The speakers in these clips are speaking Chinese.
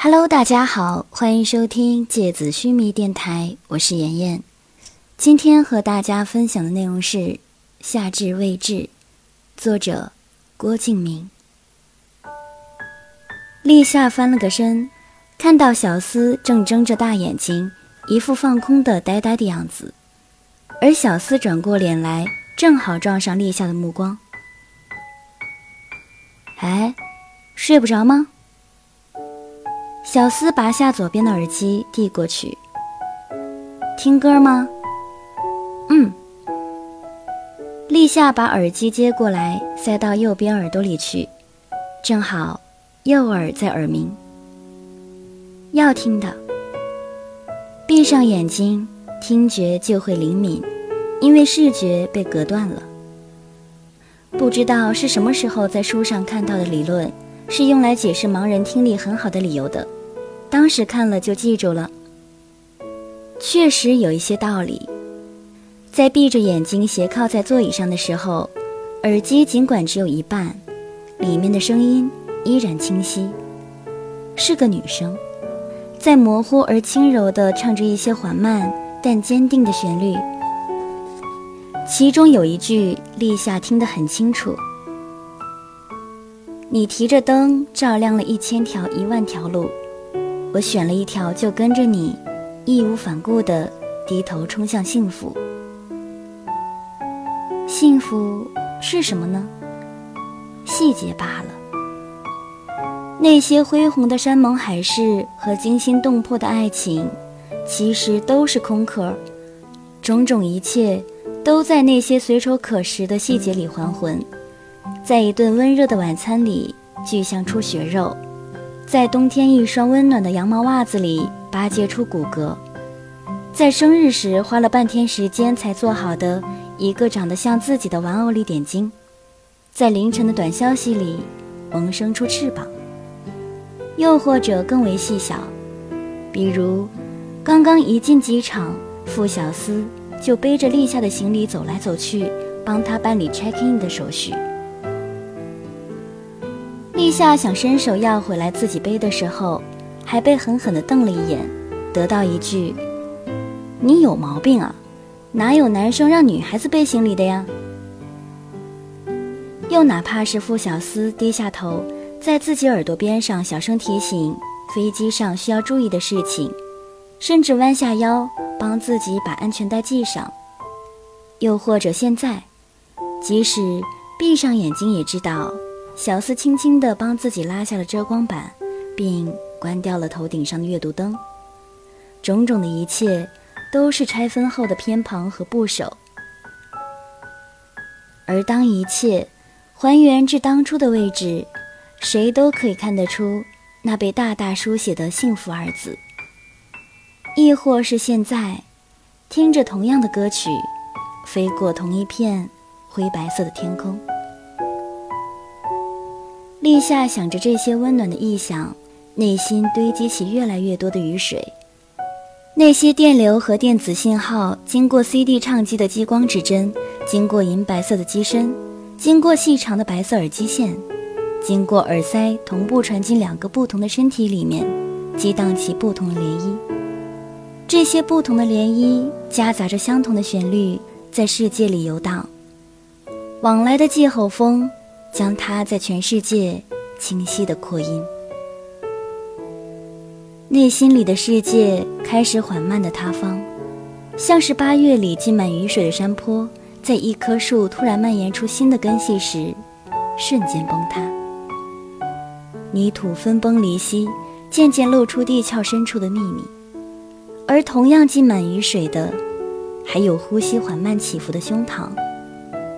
Hello，大家好，欢迎收听芥子须弥电台，我是妍妍。今天和大家分享的内容是《夏至未至》，作者郭敬明。立夏翻了个身，看到小司正睁着大眼睛，一副放空的呆呆的样子，而小司转过脸来，正好撞上立夏的目光。哎，睡不着吗？小司拔下左边的耳机，递过去。听歌吗？嗯。立夏把耳机接过来，塞到右边耳朵里去，正好右耳在耳鸣。要听的，闭上眼睛，听觉就会灵敏，因为视觉被隔断了。不知道是什么时候在书上看到的理论，是用来解释盲人听力很好的理由的。当时看了就记住了，确实有一些道理。在闭着眼睛斜靠在座椅上的时候，耳机尽管只有一半，里面的声音依然清晰。是个女生，在模糊而轻柔地唱着一些缓慢但坚定的旋律。其中有一句，立夏听得很清楚：“你提着灯，照亮了一千条、一万条路。”我选了一条，就跟着你，义无反顾地低头冲向幸福。幸福是什么呢？细节罢了。那些恢宏的山盟海誓和惊心动魄的爱情，其实都是空壳。种种一切，都在那些随手可拾的细节里还魂，在一顿温热的晚餐里，具象出血肉。在冬天一双温暖的羊毛袜子里巴结出骨骼，在生日时花了半天时间才做好的一个长得像自己的玩偶里点睛，在凌晨的短消息里萌生出翅膀，又或者更为细小，比如刚刚一进机场，傅小司就背着立夏的行李走来走去，帮他办理 check in 的手续。立夏想伸手要回来自己背的时候，还被狠狠地瞪了一眼，得到一句：“你有毛病啊，哪有男生让女孩子背行李的呀？”又哪怕是傅小司低下头，在自己耳朵边上小声提醒飞机上需要注意的事情，甚至弯下腰帮自己把安全带系上，又或者现在，即使闭上眼睛也知道。小四轻轻地帮自己拉下了遮光板，并关掉了头顶上的阅读灯。种种的一切，都是拆分后的偏旁和部首。而当一切还原至当初的位置，谁都可以看得出那被大大书写的“幸福”二字。亦或是现在，听着同样的歌曲，飞过同一片灰白色的天空。立夏想着这些温暖的意象，内心堆积起越来越多的雨水。那些电流和电子信号经过 CD 唱机的激光指针，经过银白色的机身，经过细长的白色耳机线，经过耳塞同步传进两个不同的身体里面，激荡起不同的涟漪。这些不同的涟漪夹杂着相同的旋律，在世界里游荡。往来的季候风。将它在全世界清晰的扩音，内心里的世界开始缓慢的塌方，像是八月里浸满雨水的山坡，在一棵树突然蔓延出新的根系时，瞬间崩塌。泥土分崩离析，渐渐露出地壳深处的秘密，而同样浸满雨水的，还有呼吸缓慢起伏的胸膛，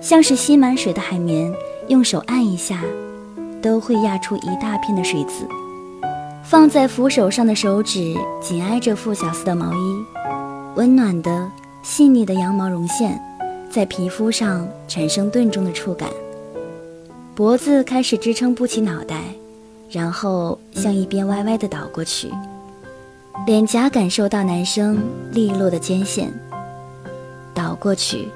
像是吸满水的海绵。用手按一下，都会压出一大片的水渍。放在扶手上的手指紧挨着傅小司的毛衣，温暖的、细腻的羊毛绒线在皮肤上产生钝重的触感。脖子开始支撑不起脑袋，然后向一边歪歪地倒过去。脸颊感受到男生利落的肩线，倒过去，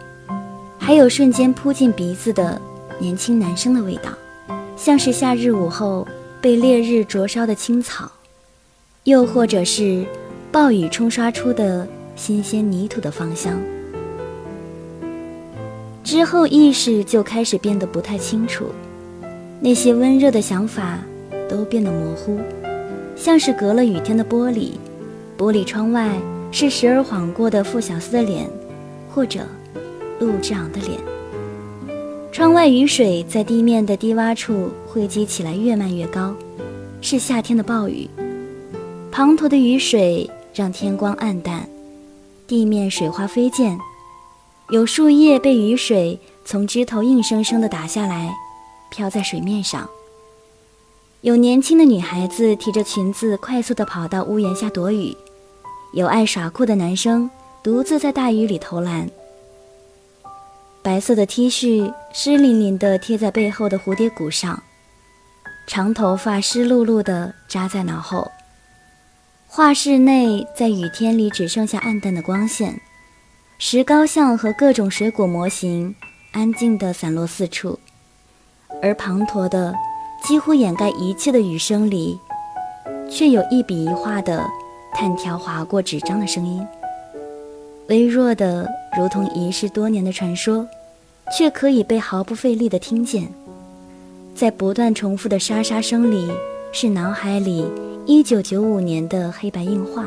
还有瞬间扑进鼻子的。年轻男生的味道，像是夏日午后被烈日灼烧的青草，又或者是暴雨冲刷出的新鲜泥土的芳香。之后意识就开始变得不太清楚，那些温热的想法都变得模糊，像是隔了雨天的玻璃，玻璃窗外是时而晃过的傅小司的脸，或者陆之昂的脸。窗外雨水在地面的低洼处汇集起来，越漫越高，是夏天的暴雨。滂沱的雨水让天光暗淡，地面水花飞溅。有树叶被雨水从枝头硬生生地打下来，飘在水面上。有年轻的女孩子提着裙子快速地跑到屋檐下躲雨，有爱耍酷的男生独自在大雨里投篮。白色的 T 恤湿淋淋地贴在背后的蝴蝶骨上，长头发湿漉漉地扎在脑后。画室内在雨天里只剩下暗淡的光线。石膏像和各种水果模型安静地散落四处，而滂沱的、几乎掩盖一切的雨声里，却有一笔一画的炭条划过纸张的声音，微弱的，如同遗失多年的传说，却可以被毫不费力地听见。在不断重复的沙沙声里，是脑海里1995年的黑白映画，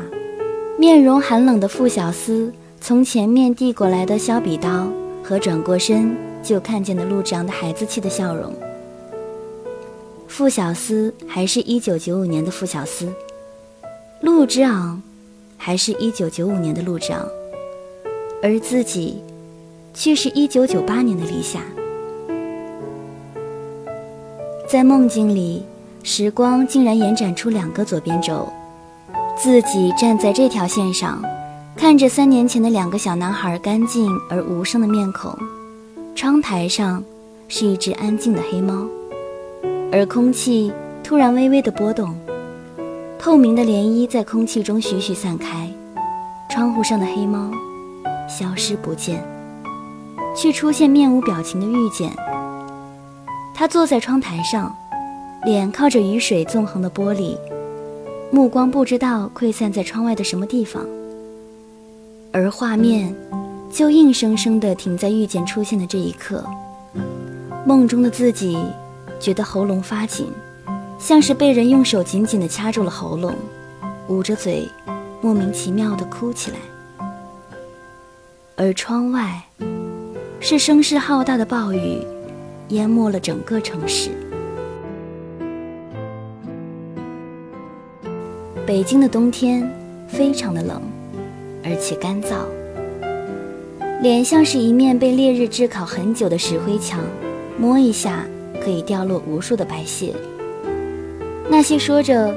面容寒冷的傅小司。从前面递过来的削笔刀和转过身就看见的陆之昂的孩子气的笑容。傅小司还是一九九五年的傅小司，陆之昂还是一九九五年的陆之昂，而自己却是一九九八年的李夏。在梦境里，时光竟然延展出两个左边轴，自己站在这条线上。看着三年前的两个小男孩干净而无声的面孔，窗台上是一只安静的黑猫，而空气突然微微的波动，透明的涟漪在空气中徐徐散开，窗户上的黑猫消失不见，却出现面无表情的遇见。他坐在窗台上，脸靠着雨水纵横的玻璃，目光不知道溃散在窗外的什么地方。而画面，就硬生生地停在遇见出现的这一刻。梦中的自己，觉得喉咙发紧，像是被人用手紧紧地掐住了喉咙，捂着嘴，莫名其妙地哭起来。而窗外，是声势浩大的暴雨，淹没了整个城市。北京的冬天，非常的冷。而且干燥，脸像是一面被烈日炙烤很久的石灰墙，摸一下可以掉落无数的白屑。那些说着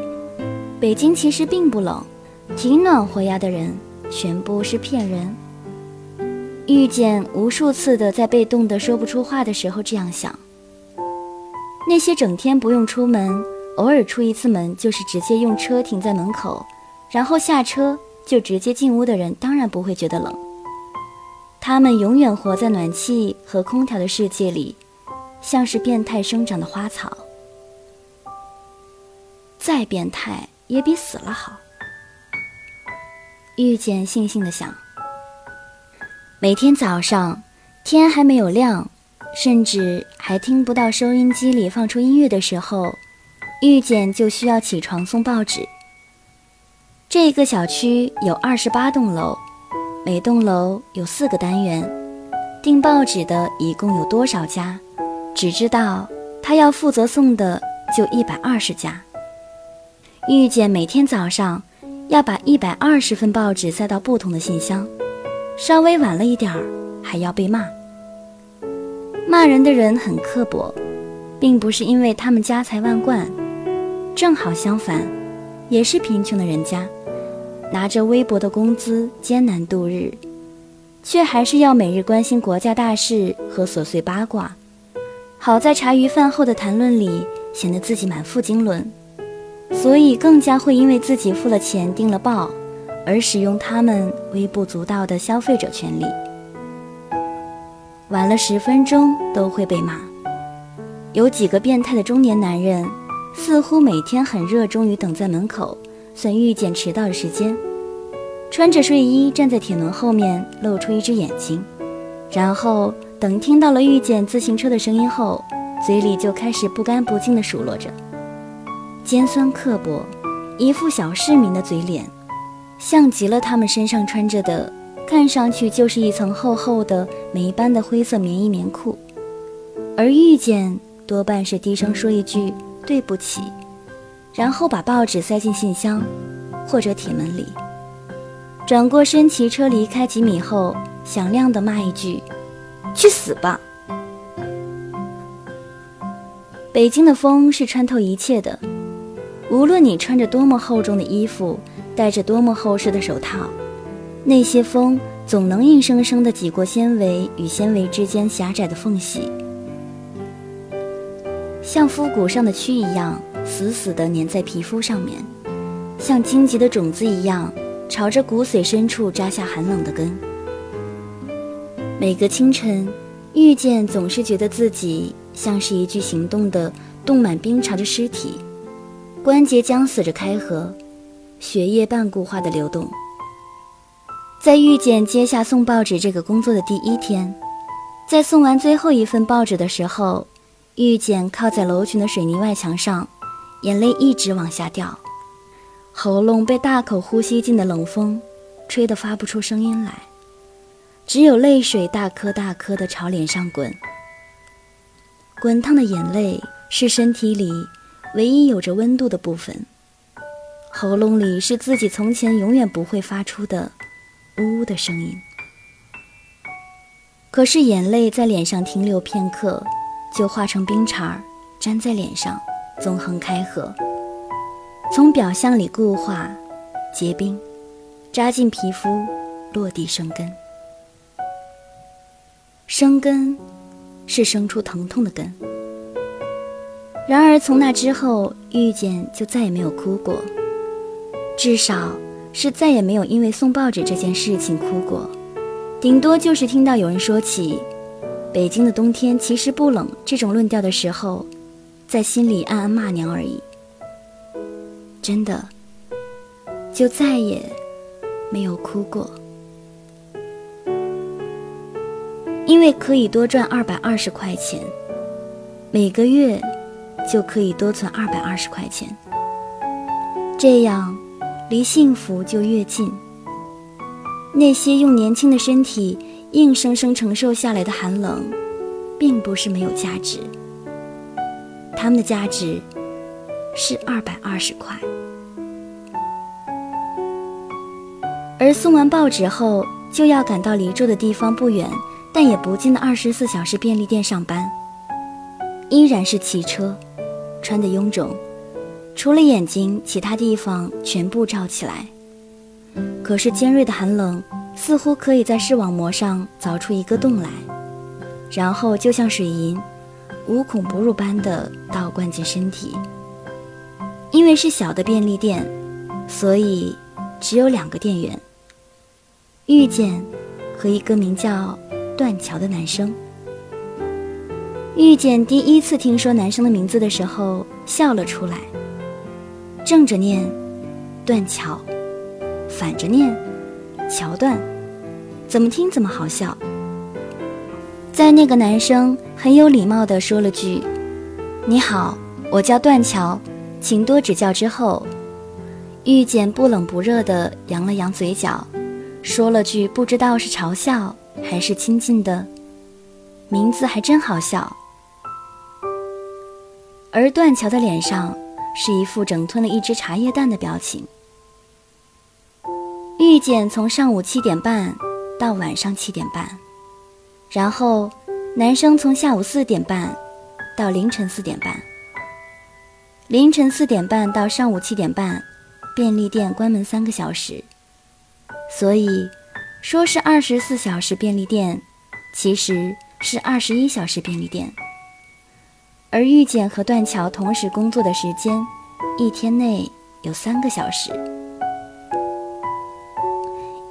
北京其实并不冷，挺暖和呀的人，全部是骗人。遇见无数次的在被冻得说不出话的时候这样想。那些整天不用出门，偶尔出一次门就是直接用车停在门口，然后下车。就直接进屋的人当然不会觉得冷，他们永远活在暖气和空调的世界里，像是变态生长的花草。再变态也比死了好。遇见悻悻的想，每天早上天还没有亮，甚至还听不到收音机里放出音乐的时候，遇见就需要起床送报纸。这个小区有二十八栋楼，每栋楼有四个单元。订报纸的一共有多少家？只知道他要负责送的就一百二十家。遇见每天早上要把一百二十份报纸塞到不同的信箱，稍微晚了一点儿还要被骂。骂人的人很刻薄，并不是因为他们家财万贯，正好相反，也是贫穷的人家。拿着微薄的工资艰难度日，却还是要每日关心国家大事和琐碎八卦。好在茶余饭后的谈论里显得自己满腹经纶，所以更加会因为自己付了钱订了报，而使用他们微不足道的消费者权利。晚了十分钟都会被骂。有几个变态的中年男人，似乎每天很热衷于等在门口。算遇见迟到的时间。穿着睡衣站在铁门后面，露出一只眼睛，然后等听到了遇见自行车的声音后，嘴里就开始不干不净地数落着，尖酸刻薄，一副小市民的嘴脸，像极了他们身上穿着的，看上去就是一层厚厚的霉斑的灰色棉衣棉裤。而遇见多半是低声说一句对不起，然后把报纸塞进信箱或者铁门里。转过身，骑车离开几米后，响亮地骂一句：“去死吧！”北京的风是穿透一切的，无论你穿着多么厚重的衣服，戴着多么厚实的手套，那些风总能硬生生地挤过纤维与纤维之间狭窄的缝隙，像肤骨上的蛆一样，死死地粘在皮肤上面，像荆棘的种子一样。朝着骨髓深处扎下寒冷的根。每个清晨，遇见总是觉得自己像是一具行动的、冻满冰碴的尸体，关节僵死着开合，血液半固化的流动。在遇见接下送报纸这个工作的第一天，在送完最后一份报纸的时候，遇见靠在楼群的水泥外墙上，眼泪一直往下掉。喉咙被大口呼吸进的冷风吹得发不出声音来，只有泪水大颗大颗的朝脸上滚。滚烫的眼泪是身体里唯一有着温度的部分，喉咙里是自己从前永远不会发出的呜呜的声音。可是眼泪在脸上停留片刻，就化成冰碴儿，粘在脸上，纵横开合。从表象里固化、结冰，扎进皮肤，落地生根。生根是生出疼痛的根。然而从那之后，遇见就再也没有哭过，至少是再也没有因为送报纸这件事情哭过。顶多就是听到有人说起“北京的冬天其实不冷”这种论调的时候，在心里暗暗骂娘而已。真的，就再也没有哭过，因为可以多赚二百二十块钱，每个月就可以多存二百二十块钱，这样离幸福就越近。那些用年轻的身体硬生生承受下来的寒冷，并不是没有价值，他们的价值。是二百二十块，而送完报纸后就要赶到离住的地方不远但也不近的二十四小时便利店上班，依然是骑车，穿得臃肿，除了眼睛，其他地方全部罩起来。可是尖锐的寒冷似乎可以在视网膜上凿出一个洞来，然后就像水银，无孔不入般的倒灌进身体。因为是小的便利店，所以只有两个店员。遇见和一个名叫断桥的男生。遇见第一次听说男生的名字的时候，笑了出来。正着念断桥，反着念桥段，怎么听怎么好笑。在那个男生很有礼貌地说了句：“你好，我叫断桥。”请多指教。之后，遇见不冷不热的扬了扬嘴角，说了句不知道是嘲笑还是亲近的：“名字还真好笑。”而断桥的脸上是一副整吞了一只茶叶蛋的表情。遇见从上午七点半到晚上七点半，然后男生从下午四点半到凌晨四点半。凌晨四点半到上午七点半，便利店关门三个小时，所以说是二十四小时便利店，其实是二十一小时便利店。而遇见和断桥同时工作的时间，一天内有三个小时。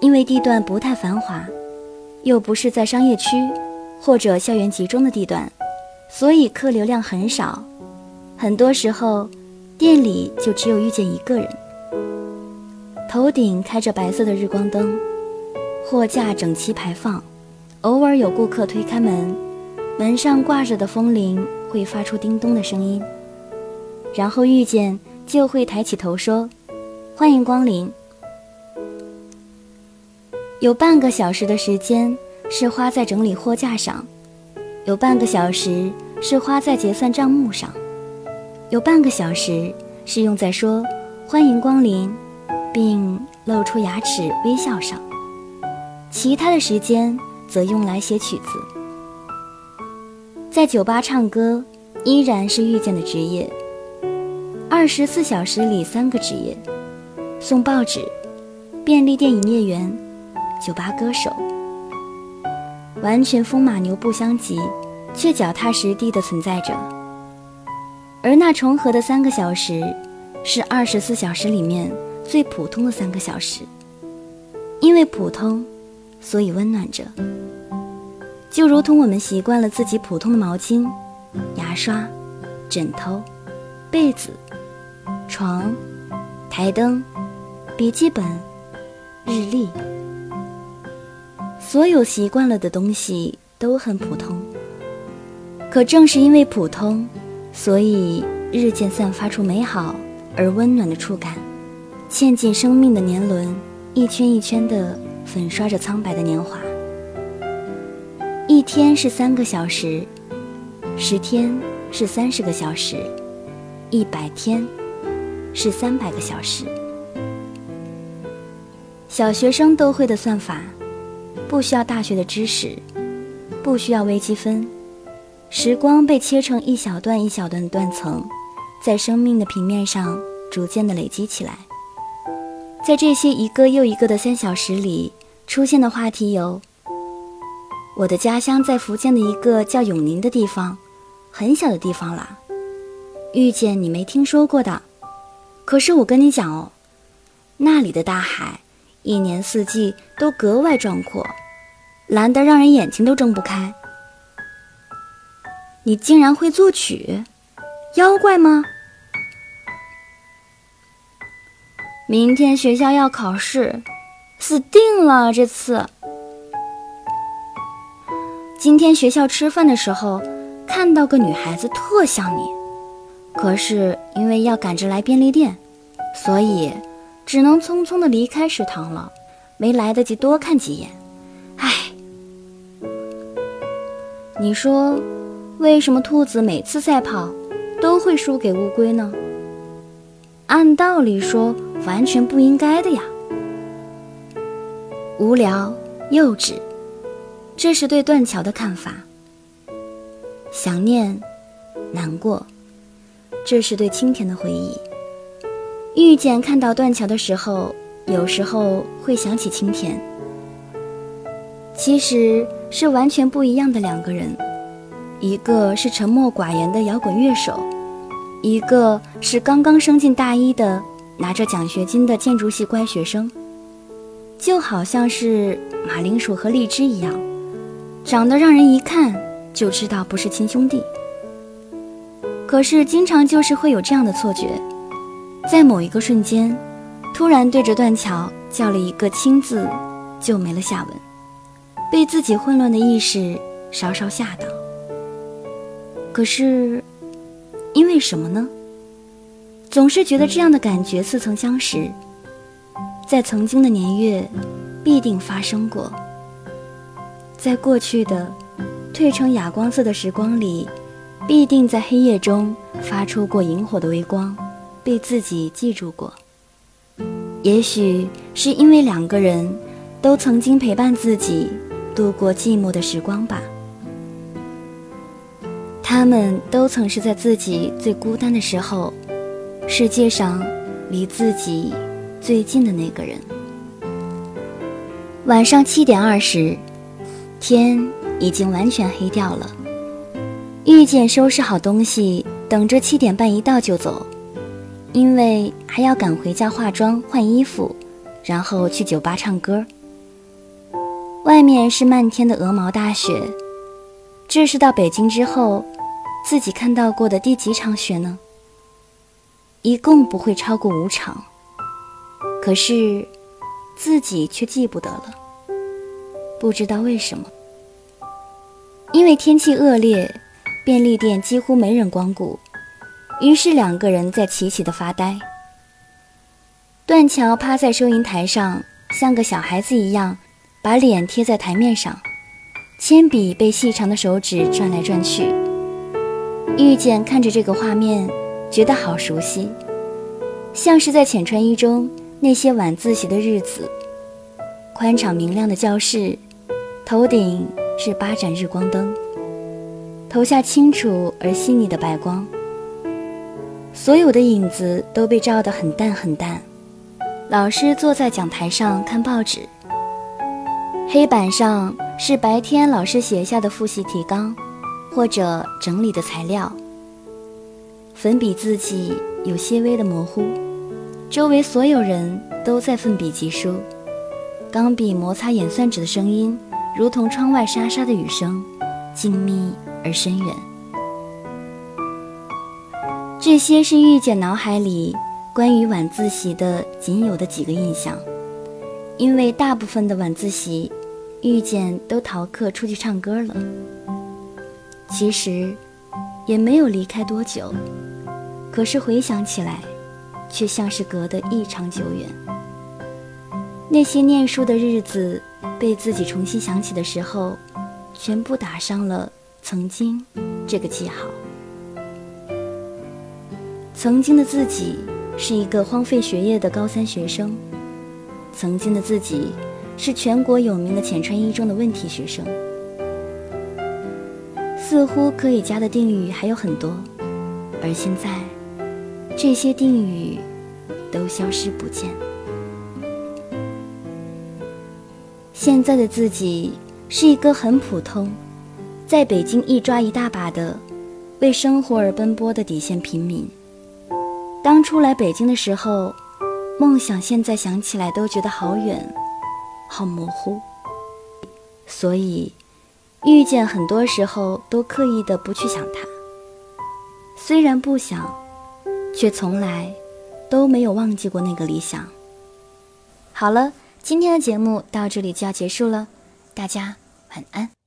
因为地段不太繁华，又不是在商业区或者校园集中的地段，所以客流量很少。很多时候，店里就只有遇见一个人。头顶开着白色的日光灯，货架整齐排放，偶尔有顾客推开门，门上挂着的风铃会发出叮咚的声音，然后遇见就会抬起头说：“欢迎光临。”有半个小时的时间是花在整理货架上，有半个小时是花在结算账目上，有半个小时是用在说“欢迎光临”。并露出牙齿微笑上，其他的时间则用来写曲子。在酒吧唱歌依然是遇见的职业。二十四小时里三个职业：送报纸、便利店营业员、酒吧歌手。完全风马牛不相及，却脚踏实地地存在着。而那重合的三个小时，是二十四小时里面。最普通的三个小时，因为普通，所以温暖着。就如同我们习惯了自己普通的毛巾、牙刷、枕头、被子、床、台灯、笔记本、日历，所有习惯了的东西都很普通。可正是因为普通，所以日渐散发出美好而温暖的触感。嵌进生命的年轮，一圈一圈地粉刷着苍白的年华。天是三个小时，十天是三十个小时，一百天是三百个小时。小学生都会的算法，不需要大学的知识，不需要微积分。时光被切成一小段一小段的断层，在生命的平面上逐渐的累积起来。在这些一个又一个的三小时里，出现的话题有：我的家乡在福建的一个叫永宁的地方，很小的地方啦。遇见你没听说过的，可是我跟你讲哦，那里的大海一年四季都格外壮阔，蓝得让人眼睛都睁不开。你竟然会作曲，妖怪吗？明天学校要考试，死定了！这次，今天学校吃饭的时候看到个女孩子特像你，可是因为要赶着来便利店，所以只能匆匆的离开食堂了，没来得及多看几眼。唉，你说，为什么兔子每次赛跑都会输给乌龟呢？按道理说。完全不应该的呀！无聊、幼稚，这是对断桥的看法；想念、难过，这是对青田的回忆。遇见看到断桥的时候，有时候会想起青田。其实是完全不一样的两个人，一个是沉默寡言的摇滚乐手，一个是刚刚升进大一的。拿着奖学金的建筑系乖学生，就好像是马铃薯和荔枝一样，长得让人一看就知道不是亲兄弟。可是经常就是会有这样的错觉，在某一个瞬间，突然对着断桥叫了一个“亲”字，就没了下文，被自己混乱的意识稍稍吓到。可是，因为什么呢？总是觉得这样的感觉似曾相识，在曾经的年月，必定发生过。在过去的褪成哑光色的时光里，必定在黑夜中发出过萤火的微光，被自己记住过。也许是因为两个人都曾经陪伴自己度过寂寞的时光吧。他们都曾是在自己最孤单的时候。世界上离自己最近的那个人。晚上七点二十，天已经完全黑掉了。遇见收拾好东西，等着七点半一到就走，因为还要赶回家化妆换衣服，然后去酒吧唱歌。外面是漫天的鹅毛大雪，这是到北京之后自己看到过的第几场雪呢？一共不会超过五场。可是自己却记不得了，不知道为什么。因为天气恶劣，便利店几乎没人光顾，于是两个人在齐齐的发呆。断桥趴在收银台上，像个小孩子一样，把脸贴在台面上，铅笔被细长的手指转来转去。遇见看着这个画面，觉得好熟悉，像是在浅川一中那些晚自习的日子。宽敞明亮的教室，头顶是八盏日光灯，投下清楚而细腻的白光，所有的影子都被照得很淡很淡。老师坐在讲台上看报纸，黑板上是白天老师写下的复习提纲，或者整理的材料。粉笔字迹有些微的模糊，周围所有人都在奋笔疾书，钢笔摩擦演算纸的声音，如同窗外沙沙的雨声，静谧而深远。这些是遇见脑海里。关于晚自习的仅有的几个印象，因为大部分的晚自习，遇见都逃课出去唱歌了。其实，也没有离开多久，可是回想起来，却像是隔得异常久远。那些念书的日子，被自己重新想起的时候，全部打上了“曾经”这个记号。曾经的自己。是一个荒废学业的高三学生，曾经的自己是全国有名的浅川一中的问题学生。似乎可以加的定语还有很多，而现在，这些定语都消失不见。现在的自己是一个很普通，在北京一抓一大把的，为生活而奔波的底线平民。当初来北京的时候，梦想现在想起来都觉得好远，好模糊。所以，遇见很多时候都刻意的不去想它。虽然不想，却从来都没有忘记过那个理想。好了，今天的节目到这里就要结束了，大家晚安。